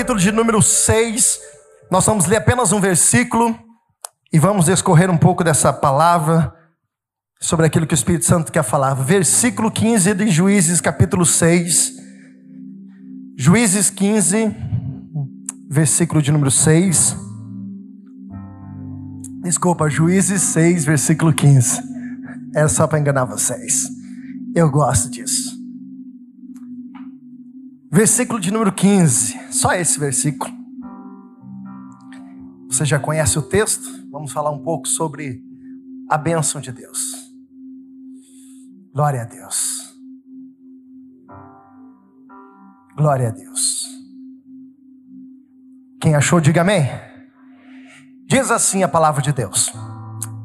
Capítulo de número 6. Nós vamos ler apenas um versículo e vamos escorrer um pouco dessa palavra sobre aquilo que o Espírito Santo quer falar. Versículo 15 de Juízes, capítulo 6. Juízes 15, versículo de número 6. Desculpa, Juízes 6, versículo 15. Era só para enganar vocês. Eu gosto disso. Versículo de número 15. Só esse versículo. Você já conhece o texto? Vamos falar um pouco sobre a bênção de Deus. Glória a Deus. Glória a Deus. Quem achou, diga amém. Diz assim a palavra de Deus.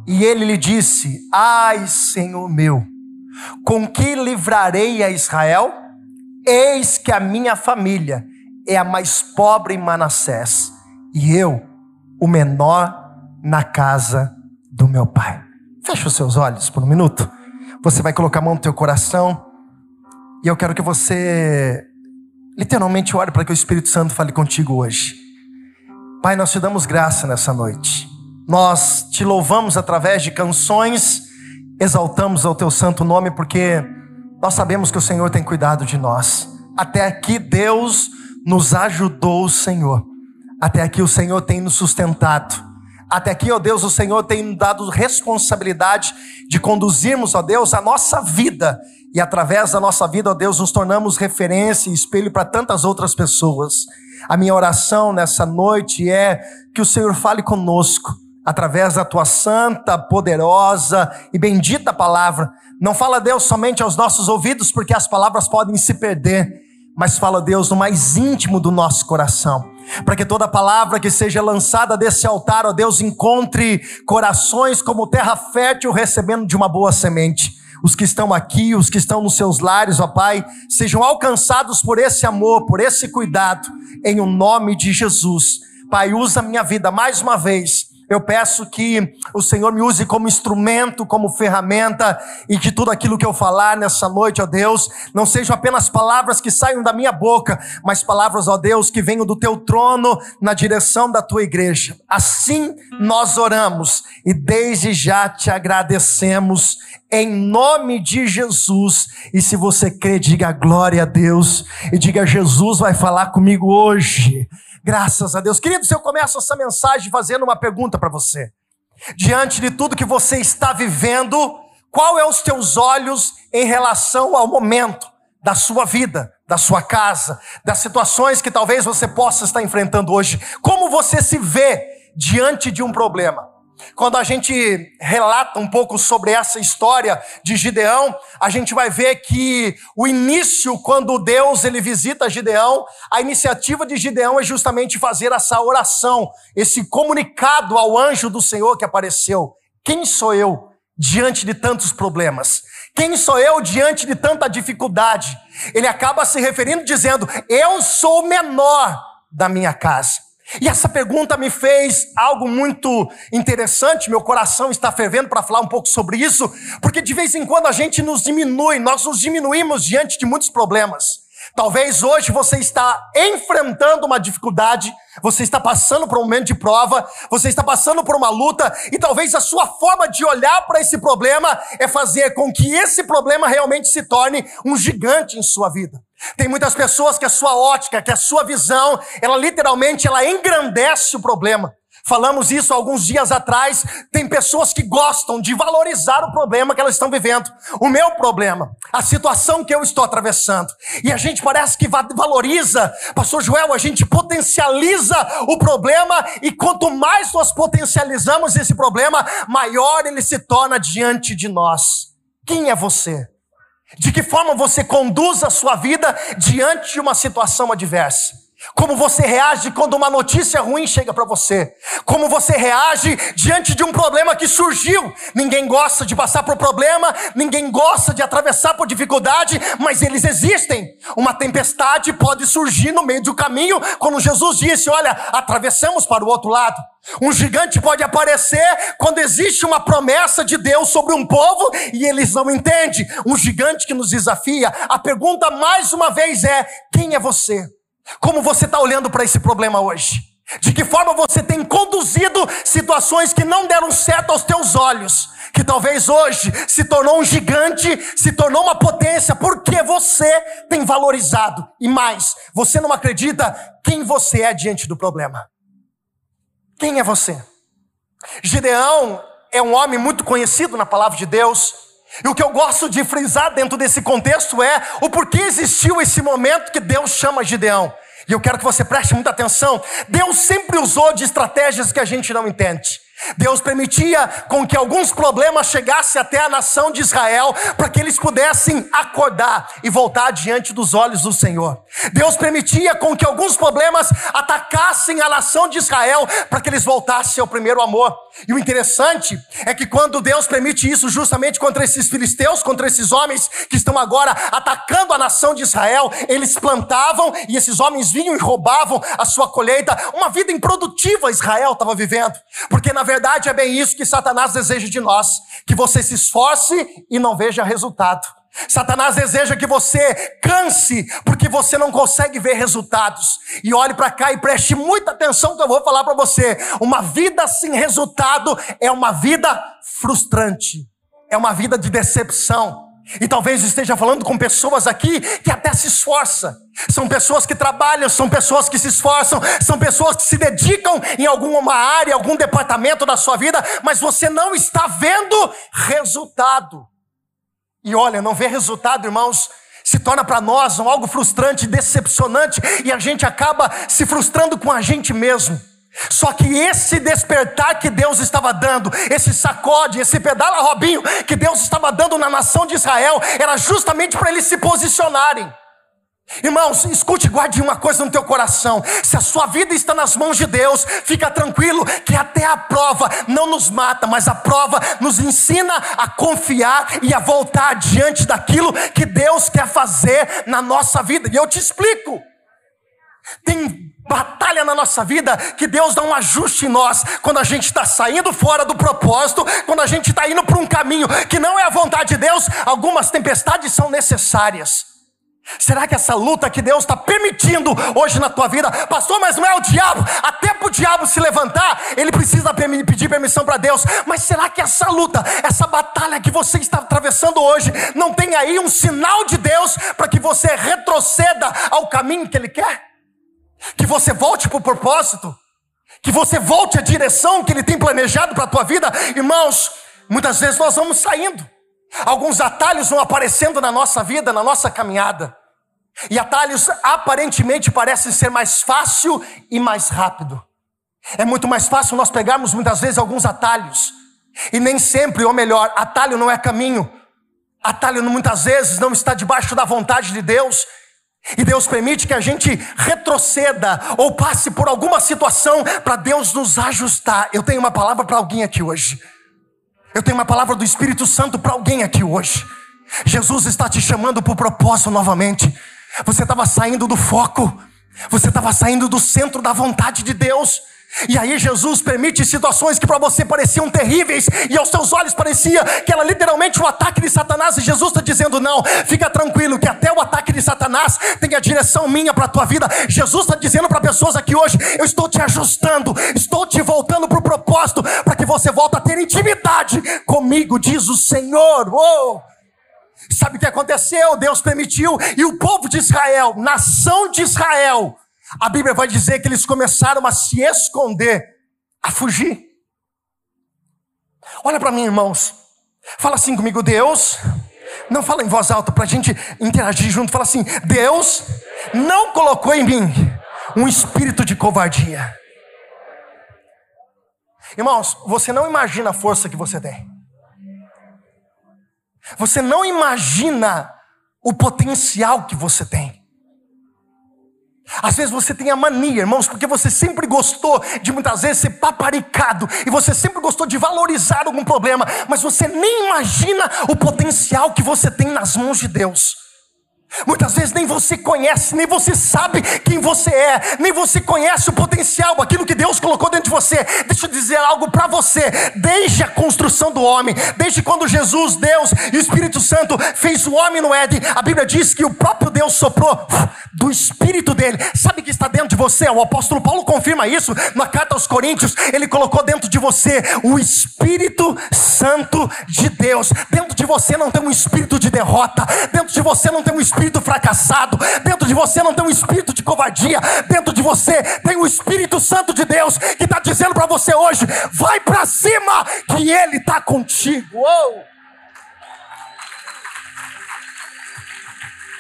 E ele lhe disse: Ai, Senhor meu, com que livrarei a Israel? Eis que a minha família é a mais pobre em Manassés, e eu, o menor na casa do meu pai. Feche os seus olhos por um minuto. Você vai colocar a mão no teu coração. E eu quero que você literalmente ore para que o Espírito Santo fale contigo hoje. Pai, nós te damos graça nessa noite. Nós te louvamos através de canções, exaltamos ao teu santo nome, porque nós sabemos que o Senhor tem cuidado de nós. Até aqui Deus nos ajudou, Senhor. Até aqui o Senhor tem nos sustentado. Até aqui, ó Deus, o Senhor tem nos dado responsabilidade de conduzirmos, ó Deus, a nossa vida. E através da nossa vida, ó Deus, nos tornamos referência e espelho para tantas outras pessoas. A minha oração nessa noite é que o Senhor fale conosco através da tua santa, poderosa e bendita palavra. Não fala Deus somente aos nossos ouvidos, porque as palavras podem se perder, mas fala Deus no mais íntimo do nosso coração. Para que toda palavra que seja lançada desse altar, ó Deus, encontre corações como terra fértil recebendo de uma boa semente os que estão aqui, os que estão nos seus lares, ó Pai, sejam alcançados por esse amor, por esse cuidado, em o nome de Jesus. Pai, usa minha vida mais uma vez eu peço que o Senhor me use como instrumento, como ferramenta, e que tudo aquilo que eu falar nessa noite, ó Deus, não sejam apenas palavras que saiam da minha boca, mas palavras, ó Deus, que venham do teu trono na direção da tua igreja. Assim nós oramos e desde já te agradecemos em nome de Jesus. E se você crê, diga glória a Deus e diga Jesus vai falar comigo hoje. Graças a Deus. Queridos, eu começo essa mensagem fazendo uma pergunta para você. Diante de tudo que você está vivendo, qual é os teus olhos em relação ao momento da sua vida, da sua casa, das situações que talvez você possa estar enfrentando hoje? Como você se vê diante de um problema? Quando a gente relata um pouco sobre essa história de Gideão, a gente vai ver que o início, quando Deus ele visita Gideão, a iniciativa de Gideão é justamente fazer essa oração, esse comunicado ao anjo do Senhor que apareceu. Quem sou eu diante de tantos problemas? Quem sou eu diante de tanta dificuldade? Ele acaba se referindo dizendo: Eu sou o menor da minha casa. E essa pergunta me fez algo muito interessante, meu coração está fervendo para falar um pouco sobre isso, porque de vez em quando a gente nos diminui, nós nos diminuímos diante de muitos problemas. Talvez hoje você está enfrentando uma dificuldade, você está passando por um momento de prova, você está passando por uma luta, e talvez a sua forma de olhar para esse problema é fazer com que esse problema realmente se torne um gigante em sua vida. Tem muitas pessoas que a sua ótica, que a sua visão, ela literalmente ela engrandece o problema. Falamos isso alguns dias atrás. Tem pessoas que gostam de valorizar o problema que elas estão vivendo. O meu problema, a situação que eu estou atravessando. E a gente parece que valoriza, Pastor Joel, a gente potencializa o problema e quanto mais nós potencializamos esse problema, maior ele se torna diante de nós. Quem é você? De que forma você conduz a sua vida diante de uma situação adversa? Como você reage quando uma notícia ruim chega para você? Como você reage diante de um problema que surgiu? Ninguém gosta de passar por problema, ninguém gosta de atravessar por dificuldade, mas eles existem. Uma tempestade pode surgir no meio do caminho, quando Jesus disse: Olha, atravessamos para o outro lado. Um gigante pode aparecer quando existe uma promessa de Deus sobre um povo e eles não entendem. Um gigante que nos desafia. A pergunta mais uma vez é: quem é você? Como você está olhando para esse problema hoje? De que forma você tem conduzido situações que não deram certo aos teus olhos? Que talvez hoje se tornou um gigante, se tornou uma potência, porque você tem valorizado. E mais, você não acredita quem você é diante do problema. Quem é você? Gideão é um homem muito conhecido na palavra de Deus. E o que eu gosto de frisar dentro desse contexto é o porquê existiu esse momento que Deus chama Gideão. E eu quero que você preste muita atenção. Deus sempre usou de estratégias que a gente não entende. Deus permitia com que alguns problemas chegassem até a nação de Israel para que eles pudessem acordar e voltar diante dos olhos do Senhor. Deus permitia com que alguns problemas atacassem a nação de Israel para que eles voltassem ao primeiro amor. E o interessante é que quando Deus permite isso justamente contra esses filisteus, contra esses homens que estão agora atacando a nação de Israel, eles plantavam e esses homens vinham e roubavam a sua colheita. Uma vida improdutiva Israel estava vivendo, porque na verdade é bem isso que Satanás deseja de nós: que você se esforce e não veja resultado. Satanás deseja que você canse, porque você não consegue ver resultados. E olhe para cá e preste muita atenção que eu vou falar para você. Uma vida sem resultado é uma vida frustrante, é uma vida de decepção. E talvez esteja falando com pessoas aqui que até se esforçam. São pessoas que trabalham, são pessoas que se esforçam, são pessoas que se dedicam em alguma área, algum departamento da sua vida, mas você não está vendo resultado. E olha, não ver resultado, irmãos, se torna para nós um algo frustrante, decepcionante, e a gente acaba se frustrando com a gente mesmo. Só que esse despertar que Deus estava dando, esse sacode, esse pedala Robinho que Deus estava dando na nação de Israel, era justamente para eles se posicionarem. Irmãos, escute, guarde uma coisa no teu coração. Se a sua vida está nas mãos de Deus, fica tranquilo que até a prova não nos mata, mas a prova nos ensina a confiar e a voltar diante daquilo que Deus quer fazer na nossa vida. E eu te explico. Tem batalha na nossa vida que Deus dá um ajuste em nós quando a gente está saindo fora do propósito, quando a gente está indo para um caminho que não é a vontade de Deus, algumas tempestades são necessárias. Será que essa luta que Deus está permitindo hoje na tua vida, pastor, mas não é o diabo, até para o diabo se levantar, ele precisa pedir permissão para Deus, mas será que essa luta, essa batalha que você está atravessando hoje, não tem aí um sinal de Deus para que você retroceda ao caminho que Ele quer? Que você volte para o propósito? Que você volte à direção que Ele tem planejado para a tua vida? Irmãos, muitas vezes nós vamos saindo. Alguns atalhos vão aparecendo na nossa vida, na nossa caminhada. E atalhos aparentemente parecem ser mais fácil e mais rápido. É muito mais fácil nós pegarmos muitas vezes alguns atalhos. E nem sempre, ou melhor, atalho não é caminho. Atalho muitas vezes não está debaixo da vontade de Deus. E Deus permite que a gente retroceda ou passe por alguma situação para Deus nos ajustar. Eu tenho uma palavra para alguém aqui hoje. Eu tenho uma palavra do Espírito Santo para alguém aqui hoje. Jesus está te chamando para o propósito novamente. Você estava saindo do foco, você estava saindo do centro da vontade de Deus. E aí Jesus permite situações que para você pareciam terríveis e aos seus olhos parecia que era literalmente um ataque de Satanás. E Jesus está dizendo: não, fica tranquilo que até o ataque de Satanás tem a direção minha para a tua vida. Jesus está dizendo para pessoas aqui hoje: eu estou te ajustando, estou te voltando para o propósito para que você volte a ter intimidade comigo, diz o Senhor. Oh! Sabe o que aconteceu? Deus permitiu e o povo de Israel, nação de Israel, a Bíblia vai dizer que eles começaram a se esconder, a fugir. Olha para mim, irmãos. Fala assim comigo, Deus. Não fala em voz alta para a gente interagir junto. Fala assim: Deus não colocou em mim um espírito de covardia. Irmãos, você não imagina a força que você tem. Você não imagina o potencial que você tem. Às vezes você tem a mania, irmãos, porque você sempre gostou de muitas vezes ser paparicado e você sempre gostou de valorizar algum problema, mas você nem imagina o potencial que você tem nas mãos de Deus. Muitas vezes nem você conhece, nem você sabe quem você é, nem você conhece o potencial, aquilo que Deus de você. Deixa eu dizer algo para você. Desde a construção do homem, desde quando Jesus, Deus e o Espírito Santo fez o homem no Éden, a Bíblia diz que o próprio Deus soprou do Espírito dele. Sabe que está dentro de você? O apóstolo Paulo confirma isso na carta aos Coríntios. Ele colocou dentro de você o Espírito Santo de Deus. Dentro de você não tem um espírito de derrota. Dentro de você não tem um espírito fracassado, dentro de você não tem um espírito de covardia, dentro de você tem o Espírito Santo de Deus que está dizendo para você hoje: vai para cima, que Ele está contigo.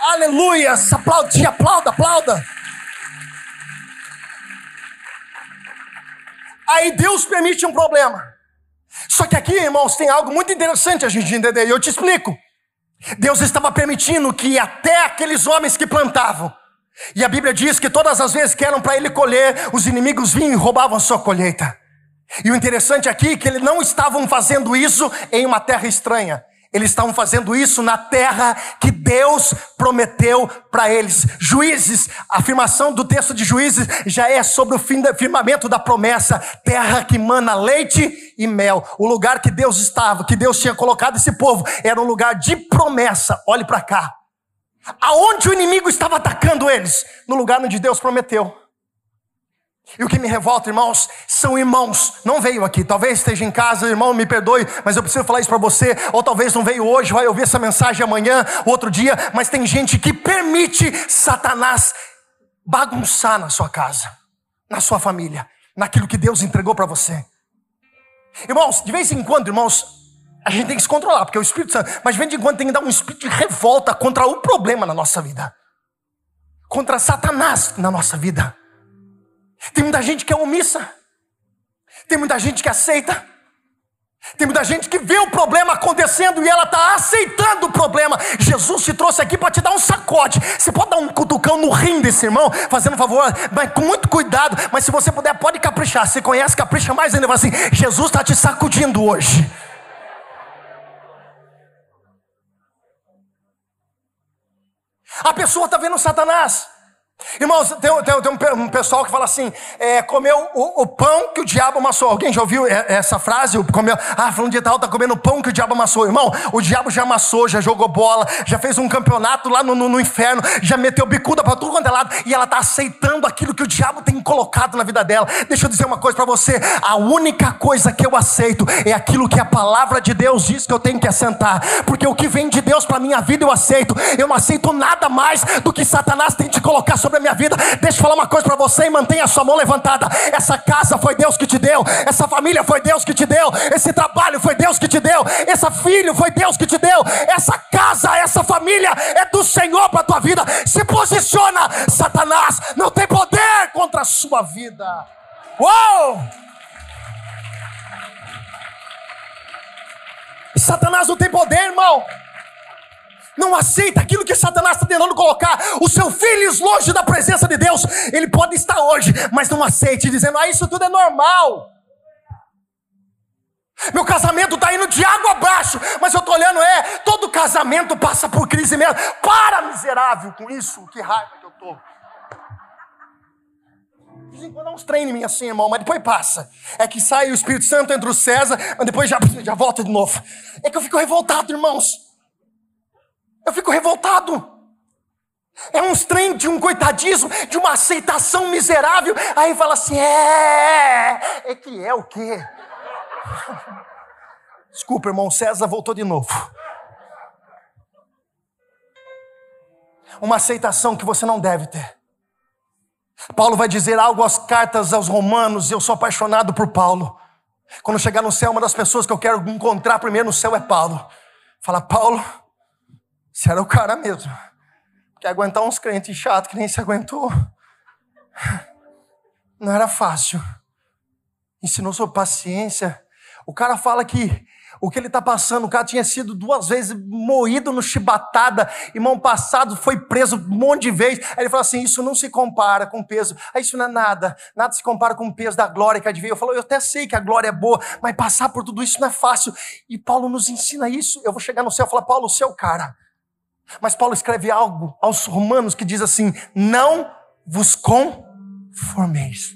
Aleluia! Aplaude, aplauda, aplauda. Aí Deus permite um problema. Só que aqui, irmãos, tem algo muito interessante a gente entender, e eu te explico. Deus estava permitindo que até aqueles homens que plantavam, e a Bíblia diz que todas as vezes que eram para ele colher, os inimigos vinham e roubavam a sua colheita. E o interessante aqui é que eles não estavam fazendo isso em uma terra estranha. Eles estavam fazendo isso na terra que Deus prometeu para eles. Juízes, a afirmação do texto de Juízes já é sobre o firmamento da promessa, terra que mana leite e mel. O lugar que Deus estava, que Deus tinha colocado esse povo, era um lugar de promessa. Olhe para cá. Aonde o inimigo estava atacando eles? No lugar onde Deus prometeu. E o que me revolta, irmãos, são irmãos. Não veio aqui, talvez esteja em casa, irmão, me perdoe, mas eu preciso falar isso para você. Ou talvez não veio hoje, vai ouvir essa mensagem amanhã, outro dia. Mas tem gente que permite Satanás bagunçar na sua casa, na sua família, naquilo que Deus entregou para você. Irmãos, de vez em quando, irmãos, a gente tem que se controlar, porque é o Espírito Santo, mas de vez em quando tem que dar um espírito de revolta contra o problema na nossa vida, contra Satanás na nossa vida. Tem muita gente que é omissa. Tem muita gente que aceita. Tem muita gente que vê o problema acontecendo e ela está aceitando o problema. Jesus te trouxe aqui para te dar um sacode. Você pode dar um cutucão no rim desse irmão, fazendo um favor, mas com muito cuidado. Mas se você puder, pode caprichar. Você conhece, capricha mais ainda. Fala assim: Jesus está te sacudindo hoje. A pessoa está vendo Satanás. Irmãos, tem, tem, tem um, pessoal que fala assim: é, comeu o, o, pão que o diabo amassou. Alguém já ouviu essa frase? Comeu, ah, falando de tal, tá comendo o pão que o diabo amassou. Irmão, o diabo já amassou, já jogou bola, já fez um campeonato lá no, no, no inferno, já meteu bicuda para tudo quanto é lado, e ela tá aceitando aquilo que o diabo tem colocado na vida dela. Deixa eu dizer uma coisa para você: a única coisa que eu aceito é aquilo que a palavra de Deus diz que eu tenho que assentar, porque o que vem de Deus para minha vida eu aceito. Eu não aceito nada mais do que Satanás tem te colocar sobre a minha vida. Deixa eu falar uma coisa para você e mantenha a sua mão levantada. Essa casa foi Deus que te deu, essa família foi Deus que te deu, esse trabalho foi Deus que te deu, esse filho foi Deus que te deu, essa casa, essa família é do Senhor para tua vida. Se posiciona, Satanás não tem poder contra a sua vida. Uou! Satanás não tem poder, irmão não aceita aquilo que Satanás está tentando colocar, os seus filhos longe da presença de Deus, ele pode estar hoje, mas não aceite, dizendo: Ah, isso tudo é normal. Meu casamento está indo de água abaixo, mas eu estou olhando, é, todo casamento passa por crise mesmo. Para, miserável, com isso, que raiva que eu estou. De vez em quando dá uns trem em mim assim, irmão, mas depois passa. É que sai o Espírito Santo entre o César, mas depois já, já volta de novo. É que eu fico revoltado, irmãos. Eu fico revoltado. É um trem de um coitadismo, de uma aceitação miserável. Aí fala assim: é, é que é o quê? Desculpa, irmão César voltou de novo. Uma aceitação que você não deve ter. Paulo vai dizer algo às cartas aos romanos, eu sou apaixonado por Paulo. Quando chegar no céu, uma das pessoas que eu quero encontrar primeiro no céu é Paulo. Fala, Paulo, você era o cara mesmo. Porque aguentar uns crentes chatos que nem se aguentou. Não era fácil. Ensinou sobre paciência. O cara fala que o que ele está passando, o cara tinha sido duas vezes moído no chibatada, irmão passado, foi preso um monte de vezes. Aí ele fala assim: Isso não se compara com o peso. Aí isso não é nada, nada se compara com o peso da glória que adveio. Eu falo: Eu até sei que a glória é boa, mas passar por tudo isso não é fácil. E Paulo nos ensina isso. Eu vou chegar no céu e falar: Paulo, o cara Mas Paulo escreve algo aos romanos que diz assim: não vos conformeis.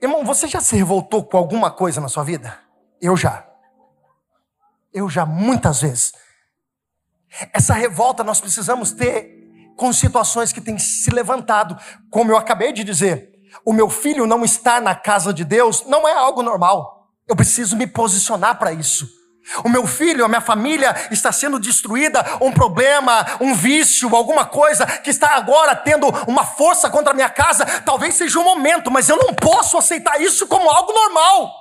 Irmão, você já se revoltou com alguma coisa na sua vida? Eu já. Eu já, muitas vezes. Essa revolta nós precisamos ter com situações que têm se levantado. Como eu acabei de dizer, o meu filho não estar na casa de Deus não é algo normal. Eu preciso me posicionar para isso. O meu filho, a minha família está sendo destruída, um problema, um vício, alguma coisa que está agora tendo uma força contra a minha casa, talvez seja um momento, mas eu não posso aceitar isso como algo normal.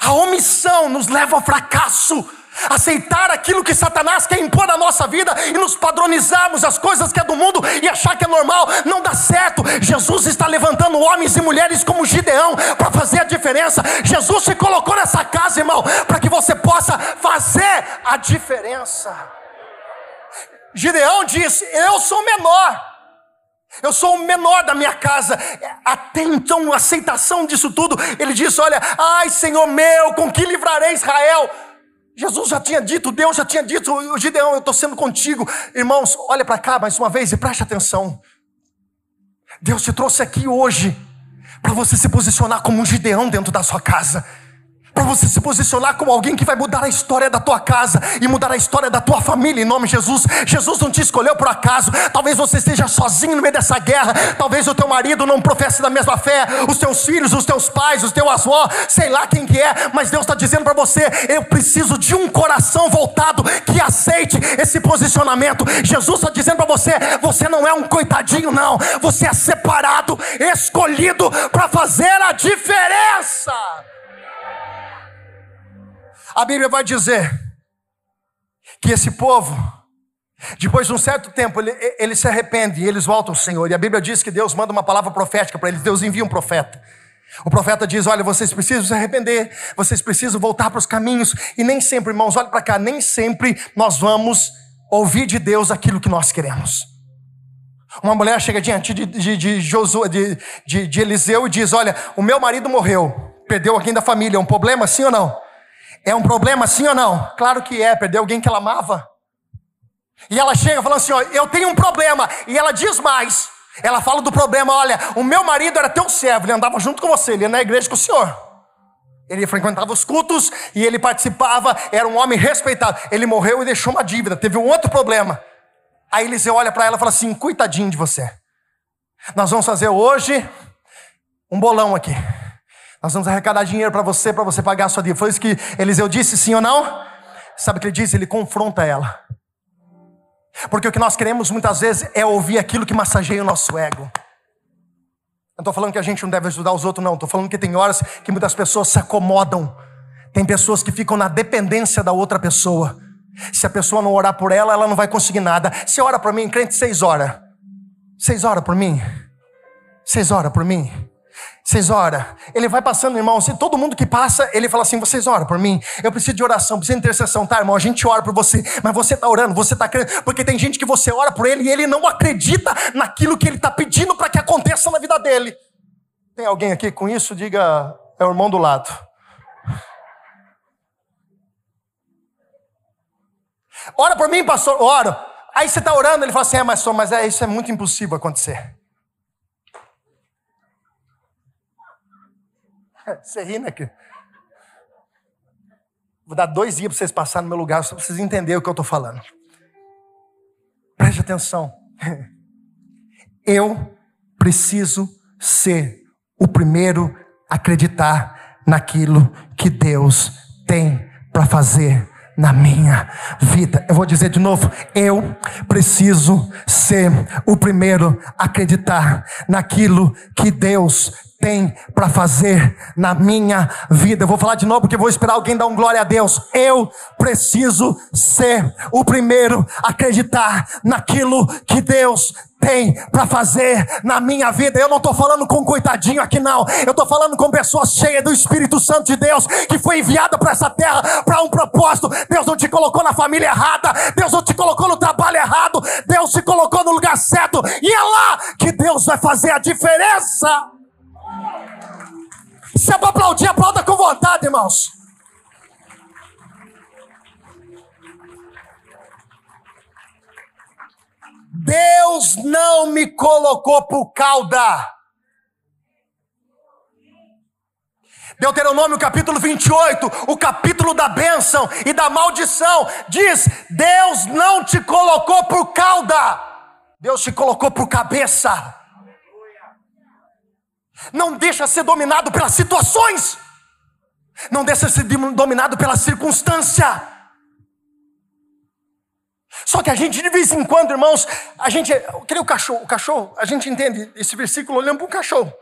A omissão nos leva ao fracasso aceitar aquilo que Satanás quer impor na nossa vida e nos padronizarmos as coisas que é do mundo e achar que é normal, não dá certo. Jesus está levantando homens e mulheres como Gideão para fazer a diferença. Jesus se colocou nessa casa, irmão, para que você possa fazer a diferença. Gideão disse: Eu sou menor. Eu sou o menor da minha casa. Até então, aceitação disso tudo, ele disse: Olha, ai Senhor meu, com que livrarei Israel? Jesus já tinha dito, Deus já tinha dito, Gideão, eu estou sendo contigo. Irmãos, olha para cá mais uma vez e preste atenção. Deus te trouxe aqui hoje para você se posicionar como um Gideão dentro da sua casa para você se posicionar como alguém que vai mudar a história da tua casa e mudar a história da tua família em nome de Jesus. Jesus não te escolheu por acaso. Talvez você esteja sozinho no meio dessa guerra. Talvez o teu marido não professe da mesma fé, os teus filhos, os teus pais, os teus avós, sei lá quem que é, mas Deus está dizendo para você: eu preciso de um coração voltado que aceite esse posicionamento. Jesus está dizendo para você: você não é um coitadinho, não. Você é separado, escolhido para fazer a diferença. A Bíblia vai dizer que esse povo, depois de um certo tempo, ele, ele se arrepende e eles voltam ao Senhor. E a Bíblia diz que Deus manda uma palavra profética para eles, Deus envia um profeta. O profeta diz: Olha, vocês precisam se arrepender, vocês precisam voltar para os caminhos. E nem sempre, irmãos, olha para cá, nem sempre nós vamos ouvir de Deus aquilo que nós queremos. Uma mulher chega diante de, de, de, Josué, de, de, de Eliseu e diz: Olha, o meu marido morreu, perdeu alguém da família, é um problema sim ou não? É um problema sim ou não? Claro que é, perdeu alguém que ela amava. E ela chega falando assim: ó, eu tenho um problema. E ela diz mais. Ela fala do problema: olha, o meu marido era teu servo, ele andava junto com você, ele ia na igreja com o senhor. Ele frequentava os cultos e ele participava, era um homem respeitado. Ele morreu e deixou uma dívida, teve um outro problema. Aí Eliseu olha para ela e fala assim: coitadinho de você. Nós vamos fazer hoje um bolão aqui. Nós vamos arrecadar dinheiro para você, para você pagar a sua dívida. Foi isso que Eliseu disse, sim ou não? Sabe o que ele diz? Ele confronta ela. Porque o que nós queremos muitas vezes é ouvir aquilo que massageia o nosso ego. Não estou falando que a gente não deve ajudar os outros, não. Estou falando que tem horas que muitas pessoas se acomodam. Tem pessoas que ficam na dependência da outra pessoa. Se a pessoa não orar por ela, ela não vai conseguir nada. Se ora por mim, crente, seis horas. Seis horas por mim. Seis horas por mim. Vocês oram. Ele vai passando, irmão. Todo mundo que passa, ele fala assim: vocês oram por mim. Eu preciso de oração, preciso de intercessão, tá, irmão? A gente ora por você. Mas você está orando, você está crendo. Porque tem gente que você ora por ele e ele não acredita naquilo que ele está pedindo para que aconteça na vida dele. Tem alguém aqui com isso? Diga, é o irmão do lado. Ora por mim, pastor. Oro. Aí você está orando, ele fala assim: é, mas, mas é, isso é muito impossível acontecer. Você ri, né? Vou dar dois dias para vocês passarem no meu lugar, só para vocês entenderem o que eu estou falando. Preste atenção. Eu preciso ser o primeiro a acreditar naquilo que Deus tem para fazer na minha vida. Eu vou dizer de novo, eu preciso ser o primeiro a acreditar naquilo que Deus tem para fazer na minha vida. Eu vou falar de novo porque vou esperar alguém dar um glória a Deus. Eu preciso ser o primeiro a acreditar naquilo que Deus tem para fazer na minha vida. Eu não estou falando com coitadinho aqui, não. Eu estou falando com pessoas cheias do Espírito Santo de Deus, que foi enviada para essa terra para um propósito. Deus não te colocou na família errada, Deus não te colocou no trabalho errado, Deus te colocou no lugar certo, e é lá que Deus vai fazer a diferença. Se é para aplaudir, aplauda com vontade, irmãos. Deus não me colocou por cauda. Deuteronômio capítulo 28, o capítulo da bênção e da maldição, diz: Deus não te colocou por cauda, Deus te colocou por cabeça. Não deixa ser dominado pelas situações, não deixa ser dominado pela circunstância. Só que a gente, de vez em quando, irmãos, a gente, que nem o cachorro, o cachorro, a gente entende esse versículo olhando para o cachorro.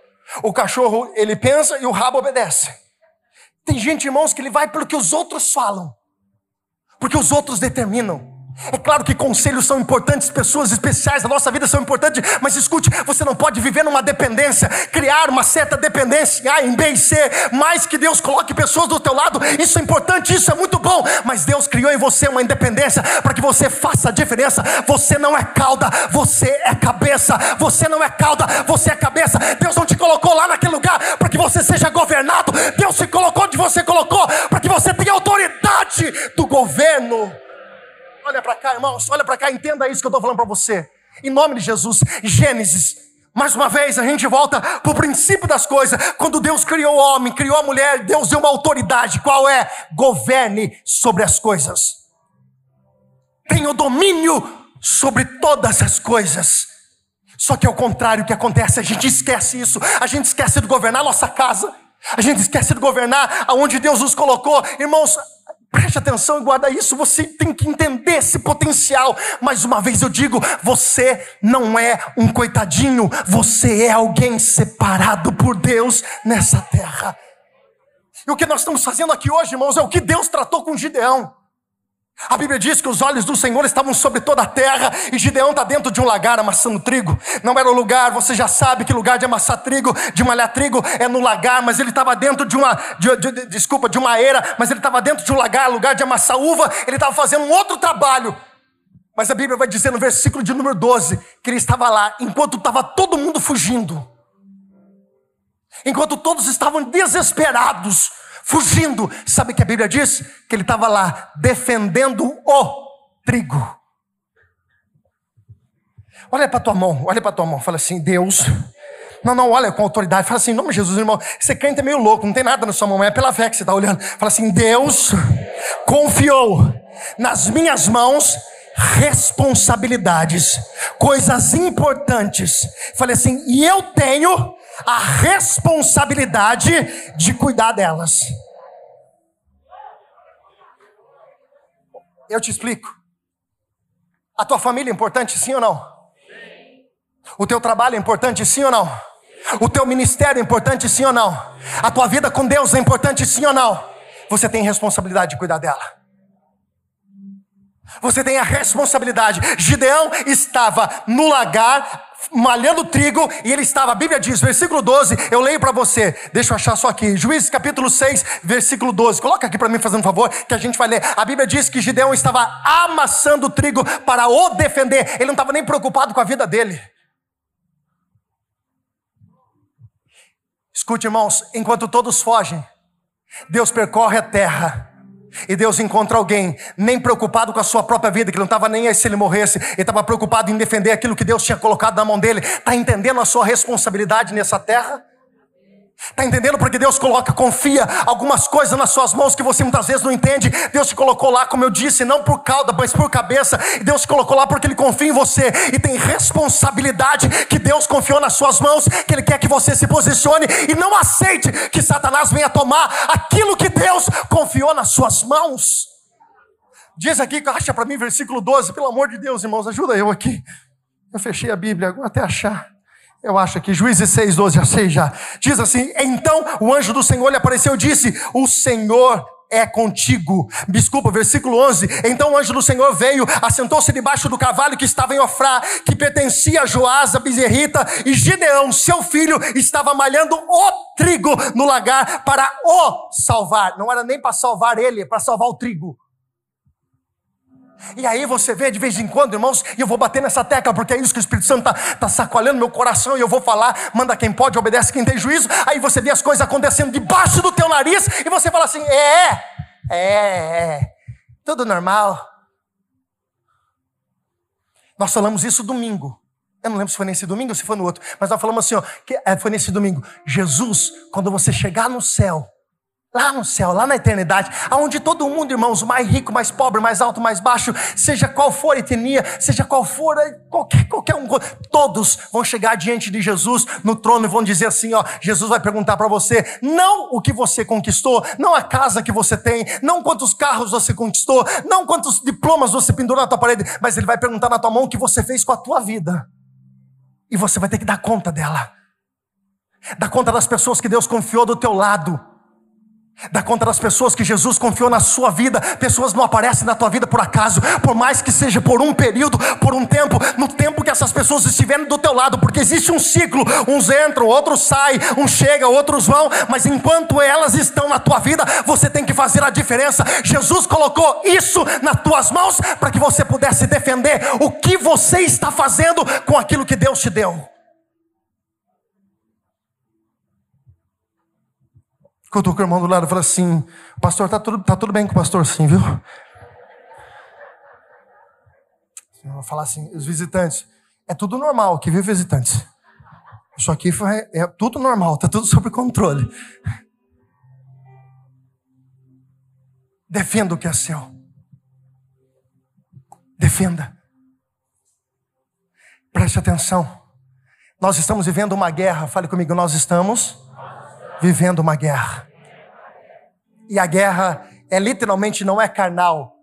O cachorro, ele pensa e o rabo obedece. Tem gente, irmãos, que ele vai pelo que os outros falam, porque os outros determinam. É claro que conselhos são importantes, pessoas especiais da nossa vida são importantes, mas escute, você não pode viver numa dependência, criar uma certa dependência em A, em B e C, mais que Deus coloque pessoas do teu lado, isso é importante, isso é muito bom, mas Deus criou em você uma independência para que você faça a diferença. Você não é cauda, você é cabeça. Você não é cauda, você é cabeça. Deus não te colocou lá naquele lugar para que você seja governado. Deus te colocou onde você colocou para que você tenha autoridade do governo. Olha para cá, irmãos, olha para cá, entenda isso que eu estou falando para você. Em nome de Jesus, Gênesis. Mais uma vez, a gente volta para o princípio das coisas. Quando Deus criou o homem, criou a mulher, Deus deu uma autoridade. Qual é? Governe sobre as coisas. Tenha o domínio sobre todas as coisas. Só que é o contrário que acontece, a gente esquece isso. A gente esquece de governar a nossa casa. A gente esquece de governar aonde Deus nos colocou. Irmãos, Preste atenção e guarda isso, você tem que entender esse potencial. Mais uma vez eu digo: você não é um coitadinho, você é alguém separado por Deus nessa terra. E o que nós estamos fazendo aqui hoje, irmãos, é o que Deus tratou com Gideão. A Bíblia diz que os olhos do Senhor estavam sobre toda a terra e Gideão está dentro de um lagar amassando trigo. Não era o lugar, você já sabe que lugar de amassar trigo, de malhar trigo é no lagar, mas ele estava dentro de uma, de, de, de, desculpa, de uma era, mas ele estava dentro de um lagar, lugar de amassar uva, ele estava fazendo um outro trabalho. Mas a Bíblia vai dizer no versículo de número 12 que ele estava lá enquanto estava todo mundo fugindo. Enquanto todos estavam desesperados, fugindo. Sabe o que a Bíblia diz? Que ele estava lá defendendo o trigo. Olha para tua mão, olha para tua mão, fala assim: Deus. Não, não, olha com autoridade. Fala assim, em nome de Jesus, irmão. Você crente é meio louco, não tem nada na sua mão, é pela fé que você está olhando. Fala assim: Deus confiou nas minhas mãos responsabilidades, coisas importantes. Falei assim, e eu tenho a responsabilidade de cuidar delas. Eu te explico. A tua família é importante, sim ou não? Sim. O teu trabalho é importante, sim ou não? O teu ministério é importante, sim ou não? A tua vida com Deus é importante, sim ou não? Você tem responsabilidade de cuidar dela. Você tem a responsabilidade. Gideão estava no lagar, malhando trigo, e ele estava, a Bíblia diz, versículo 12, eu leio para você, deixa eu achar só aqui, Juízes capítulo 6, versículo 12, coloca aqui para mim fazendo um favor, que a gente vai ler. A Bíblia diz que Gideão estava amassando trigo para o defender, ele não estava nem preocupado com a vida dele. Escute, irmãos, enquanto todos fogem, Deus percorre a terra e Deus encontra alguém, nem preocupado com a sua própria vida, que não estava nem aí se ele morresse, ele estava preocupado em defender aquilo que Deus tinha colocado na mão dele. Está entendendo a sua responsabilidade nessa terra? Está entendendo porque Deus coloca, confia algumas coisas nas suas mãos que você muitas vezes não entende. Deus te colocou lá, como eu disse, não por cauda, mas por cabeça. Deus te colocou lá porque Ele confia em você e tem responsabilidade que Deus confiou nas suas mãos, que Ele quer que você se posicione e não aceite que Satanás venha tomar aquilo que Deus confiou nas suas mãos. Diz aqui, acha para mim, versículo 12, pelo amor de Deus, irmãos, ajuda eu aqui. Eu fechei a Bíblia, agora até achar. Eu acho que Juízes 6, 12 a 6 já. Diz assim: Então o anjo do Senhor lhe apareceu e disse: O Senhor é contigo. Desculpa, versículo 11. Então o anjo do Senhor veio, assentou-se debaixo do cavalo que estava em Ofrá, que pertencia a Joás, a bezerrita, e Gideão, seu filho, estava malhando o trigo no lagar para o salvar. Não era nem para salvar ele, para salvar o trigo. E aí você vê de vez em quando, irmãos, e eu vou bater nessa tecla, porque é isso que o Espírito Santo está tá sacoalhando meu coração, e eu vou falar, manda quem pode, obedece quem tem juízo. Aí você vê as coisas acontecendo debaixo do teu nariz, e você fala assim: é, é, é, tudo normal. Nós falamos isso domingo. Eu não lembro se foi nesse domingo ou se foi no outro, mas nós falamos assim, ó, que é, foi nesse domingo. Jesus, quando você chegar no céu, lá no céu, lá na eternidade, aonde todo mundo, irmãos, mais rico, mais pobre, mais alto, mais baixo, seja qual for a etnia, seja qual for, qualquer, qualquer um, todos vão chegar diante de Jesus no trono e vão dizer assim, ó, Jesus vai perguntar para você, não o que você conquistou, não a casa que você tem, não quantos carros você conquistou, não quantos diplomas você pendurou na tua parede, mas ele vai perguntar na tua mão o que você fez com a tua vida. E você vai ter que dar conta dela. Dar conta das pessoas que Deus confiou do teu lado Dá conta das pessoas que Jesus confiou na sua vida. Pessoas não aparecem na tua vida por acaso, por mais que seja por um período, por um tempo, no tempo que essas pessoas estiverem do teu lado, porque existe um ciclo. Uns entram, outros saem, uns chegam, outros vão, mas enquanto elas estão na tua vida, você tem que fazer a diferença. Jesus colocou isso nas tuas mãos para que você pudesse defender o que você está fazendo com aquilo que Deus te deu. Eu estou com o irmão do lado e falo assim: Pastor, tá tudo, tá tudo bem com o pastor, sim, viu? Eu vou falar assim: os visitantes, é tudo normal que viu visitantes. Isso aqui foi, é tudo normal, tá tudo sob controle. Defenda o que é seu. Defenda. Preste atenção. Nós estamos vivendo uma guerra. Fale comigo, nós estamos vivendo uma guerra. E a guerra é literalmente não é carnal,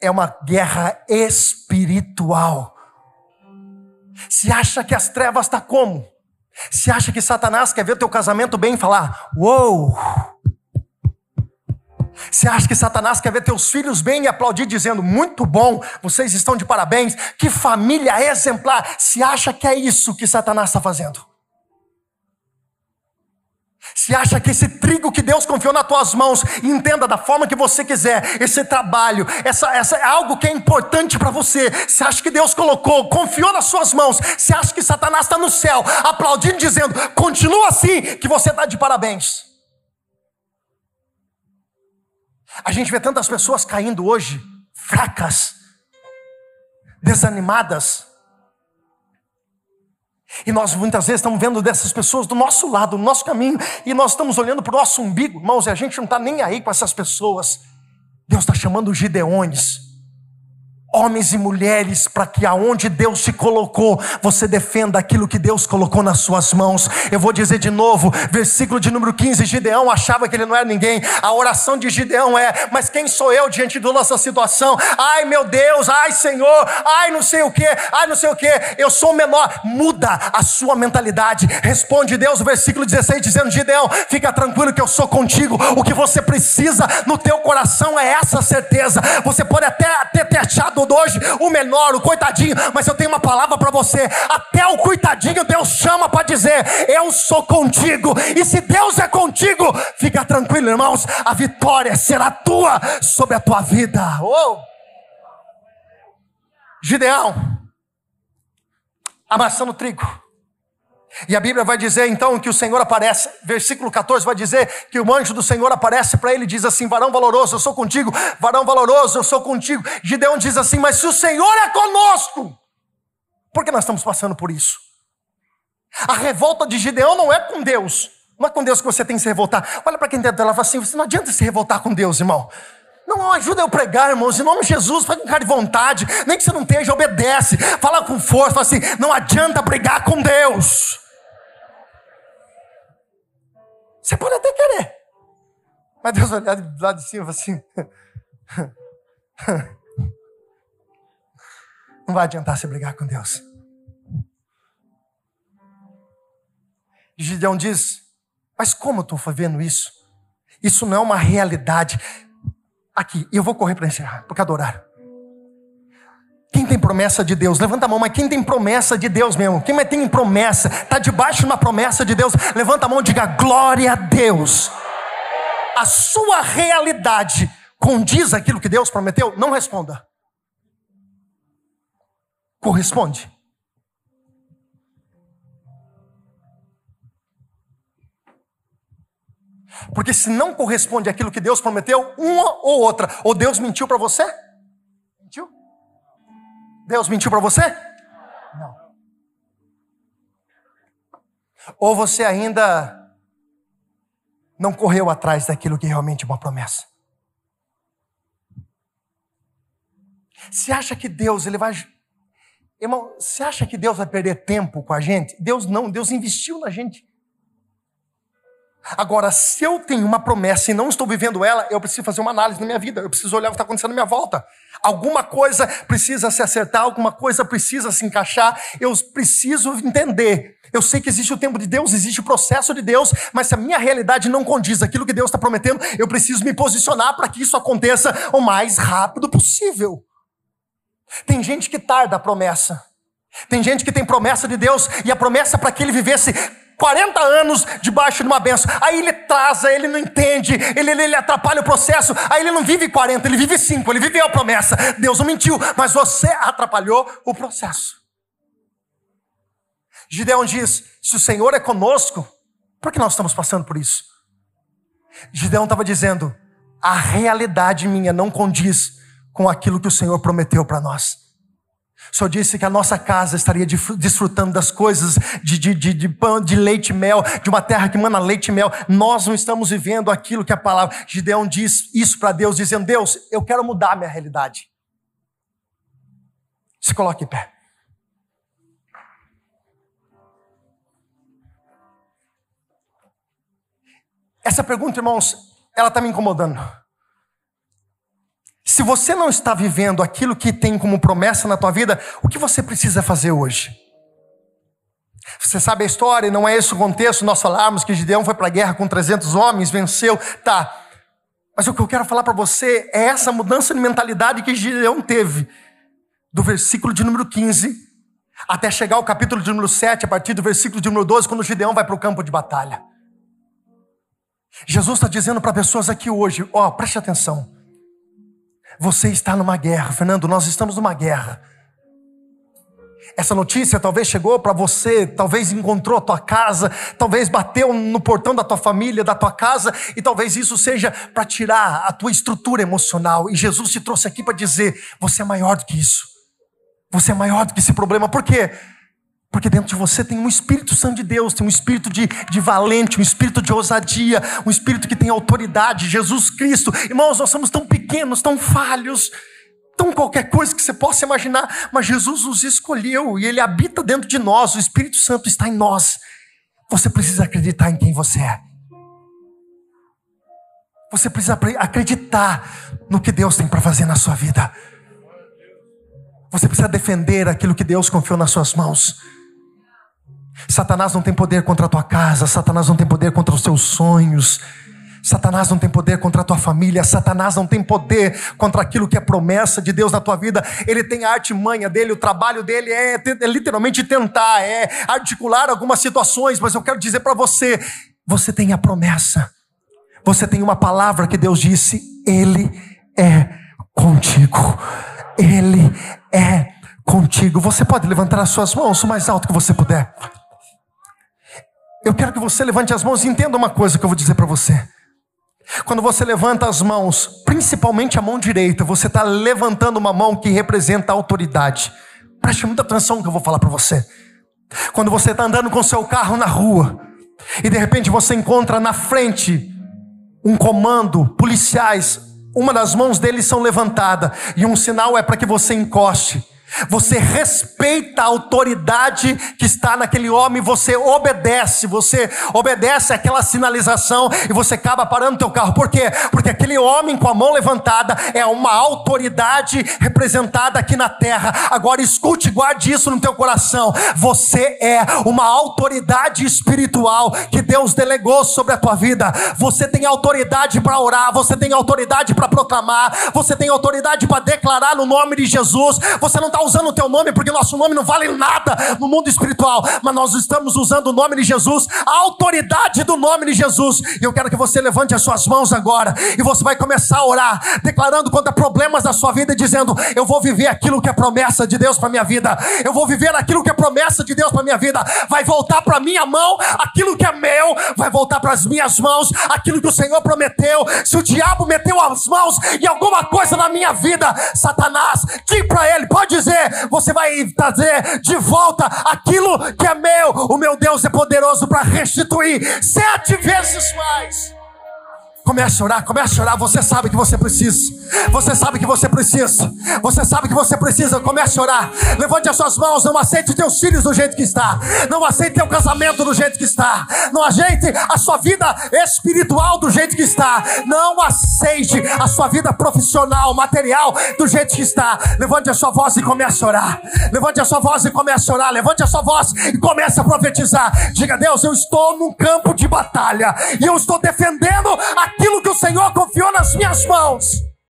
é uma guerra espiritual. Se acha que as trevas está como? Se acha que Satanás quer ver teu casamento bem e falar: "Uou!" Você acha que Satanás quer ver teus filhos bem e aplaudir dizendo: "Muito bom, vocês estão de parabéns, que família exemplar". Se acha que é isso que Satanás está fazendo? Se acha que esse trigo que Deus confiou nas tuas mãos, entenda da forma que você quiser, esse trabalho, essa, essa é algo que é importante para você. Se acha que Deus colocou, confiou nas suas mãos, se acha que Satanás está no céu, aplaudindo, dizendo: continua assim, que você está de parabéns. A gente vê tantas pessoas caindo hoje, fracas, desanimadas, e nós muitas vezes estamos vendo dessas pessoas do nosso lado, do nosso caminho, e nós estamos olhando para o nosso umbigo, irmãos, e a gente não está nem aí com essas pessoas. Deus está chamando os Gideões homens e mulheres, para que aonde Deus te colocou, você defenda aquilo que Deus colocou nas suas mãos. Eu vou dizer de novo, versículo de número 15: Gideão achava que ele não era ninguém. A oração de Gideão é: Mas quem sou eu diante da nossa situação? Ai meu Deus, ai Senhor, ai não sei o que, ai não sei o que, eu sou menor. Muda a sua mentalidade. Responde Deus, versículo 16, dizendo: Gideão, fica tranquilo que eu sou contigo. O que você precisa no teu coração é essa certeza. Você pode até ter, ter achado hoje, o menor, o coitadinho, mas eu tenho uma palavra para você. Até o coitadinho Deus chama para dizer: Eu sou contigo. E se Deus é contigo, fica tranquilo, irmãos, a vitória será tua sobre a tua vida. Oh! Gideão, amassando trigo. E a Bíblia vai dizer então que o Senhor aparece, versículo 14 vai dizer que o anjo do Senhor aparece para ele e diz assim: Varão valoroso, eu sou contigo, varão valoroso, eu sou contigo. Gideão diz assim: Mas se o Senhor é conosco, por que nós estamos passando por isso? A revolta de Gideão não é com Deus, não é com Deus que você tem que se revoltar. Olha para quem está dela fala assim: Você não adianta se revoltar com Deus, irmão. Não ajuda eu pregar, irmãos, em nome de Jesus, faz com cara de vontade, nem que você não esteja, obedece, fala com força, fala assim: não adianta brigar com Deus. Você pode até querer. Mas Deus olhar do lado de cima assim. Não vai adiantar você brigar com Deus. Gideão diz: Mas como eu estou fazendo isso? Isso não é uma realidade. Aqui, eu vou correr para encerrar, porque adorar. Quem tem promessa de Deus? Levanta a mão, mas quem tem promessa de Deus mesmo? Quem tem promessa? Está debaixo de uma promessa de Deus? Levanta a mão e diga glória a Deus. A sua realidade condiz aquilo que Deus prometeu? Não responda. Corresponde. Porque se não corresponde àquilo que Deus prometeu, uma ou outra, ou Deus mentiu para você, Deus mentiu para você? Não. Ou você ainda não correu atrás daquilo que realmente é uma promessa? Você acha que Deus ele vai Irmão, você acha que Deus vai perder tempo com a gente? Deus não, Deus investiu na gente. Agora, se eu tenho uma promessa e não estou vivendo ela, eu preciso fazer uma análise na minha vida, eu preciso olhar o que está acontecendo na minha volta. Alguma coisa precisa se acertar, alguma coisa precisa se encaixar, eu preciso entender. Eu sei que existe o tempo de Deus, existe o processo de Deus, mas se a minha realidade não condiz aquilo que Deus está prometendo, eu preciso me posicionar para que isso aconteça o mais rápido possível. Tem gente que tarda a promessa. Tem gente que tem promessa de Deus e a promessa para que ele vivesse 40 anos debaixo de uma benção. Aí ele traz, ele não entende, ele, ele, ele, atrapalha o processo. Aí ele não vive 40, ele vive 5, ele viveu a promessa. Deus não mentiu, mas você atrapalhou o processo. Gideão diz: se o Senhor é conosco, por que nós estamos passando por isso? Gideão estava dizendo: a realidade minha não condiz com aquilo que o Senhor prometeu para nós. Senhor disse que a nossa casa estaria desfrutando das coisas de, de, de, de, pão, de leite e mel, de uma terra que manda leite e mel. Nós não estamos vivendo aquilo que a palavra. Gideão diz isso para Deus, dizendo: Deus, eu quero mudar a minha realidade. Se coloque em pé. Essa pergunta, irmãos, ela está me incomodando. Se você não está vivendo aquilo que tem como promessa na tua vida, o que você precisa fazer hoje? Você sabe a história, não é esse o contexto, nós falarmos que Gideão foi para a guerra com 300 homens, venceu, tá. Mas o que eu quero falar para você é essa mudança de mentalidade que Gideão teve, do versículo de número 15 até chegar ao capítulo de número 7, a partir do versículo de número 12, quando Gideão vai para o campo de batalha. Jesus está dizendo para pessoas aqui hoje: ó, oh, preste atenção. Você está numa guerra, Fernando, nós estamos numa guerra. Essa notícia talvez chegou para você, talvez encontrou a tua casa, talvez bateu no portão da tua família, da tua casa, e talvez isso seja para tirar a tua estrutura emocional. E Jesus te trouxe aqui para dizer: você é maior do que isso. Você é maior do que esse problema. Por quê? Porque dentro de você tem um Espírito Santo de Deus, tem um espírito de, de valente, um espírito de ousadia, um espírito que tem autoridade, Jesus Cristo. Irmãos, nós somos tão pequenos, tão falhos, tão qualquer coisa que você possa imaginar, mas Jesus nos escolheu e Ele habita dentro de nós, o Espírito Santo está em nós. Você precisa acreditar em quem você é. Você precisa acreditar no que Deus tem para fazer na sua vida. Você precisa defender aquilo que Deus confiou nas suas mãos. Satanás não tem poder contra a tua casa, Satanás não tem poder contra os teus sonhos. Satanás não tem poder contra a tua família, Satanás não tem poder contra aquilo que é promessa de Deus na tua vida. Ele tem a artimanha dele, o trabalho dele é, é literalmente tentar, é articular algumas situações, mas eu quero dizer para você: você tem a promessa, você tem uma palavra que Deus disse, Ele é contigo, Ele é contigo. Você pode levantar as suas mãos o mais alto que você puder. Eu quero que você levante as mãos e entenda uma coisa que eu vou dizer para você. Quando você levanta as mãos, principalmente a mão direita, você está levantando uma mão que representa a autoridade. Preste muita atenção no que eu vou falar para você. Quando você está andando com seu carro na rua e de repente você encontra na frente um comando, policiais, uma das mãos deles são levantadas e um sinal é para que você encoste. Você respeita a autoridade que está naquele homem, você obedece, você obedece aquela sinalização e você acaba parando teu carro. Por quê? Porque aquele homem com a mão levantada é uma autoridade representada aqui na terra. Agora escute, guarde isso no teu coração. Você é uma autoridade espiritual que Deus delegou sobre a tua vida. Você tem autoridade para orar, você tem autoridade para proclamar, você tem autoridade para declarar no nome de Jesus. Você não está usando o teu nome porque nosso nome não vale nada no mundo espiritual, mas nós estamos usando o nome de Jesus, a autoridade do nome de Jesus. E eu quero que você levante as suas mãos agora e você vai começar a orar, declarando contra problemas da sua vida dizendo: Eu vou viver aquilo que é promessa de Deus para minha vida. Eu vou viver aquilo que é promessa de Deus para minha vida. Vai voltar para minha mão aquilo que é meu, vai voltar para as minhas mãos aquilo que o Senhor prometeu. Se o diabo meteu as mãos em alguma coisa na minha vida, Satanás, diga para ele, pode dizer fazer? Você vai trazer de volta aquilo que é meu. O meu Deus é poderoso para restituir sete vezes mais. Comece a orar, comece a orar. Você sabe que você precisa. Você sabe que você precisa. Você sabe que você precisa. Comece a orar. Levante as suas mãos. Não aceite teus filhos do jeito que está. Não aceite teu casamento do jeito que está. Não aceite a sua vida espiritual do jeito que está. Não aceite a sua vida profissional, material do jeito que está. Levante a sua voz e comece a orar. Levante a sua voz e comece a orar. Levante a sua voz e comece a profetizar. Diga, Deus, eu estou num campo de batalha e eu estou defendendo a aquilo que o Senhor confiou nas minhas mãos.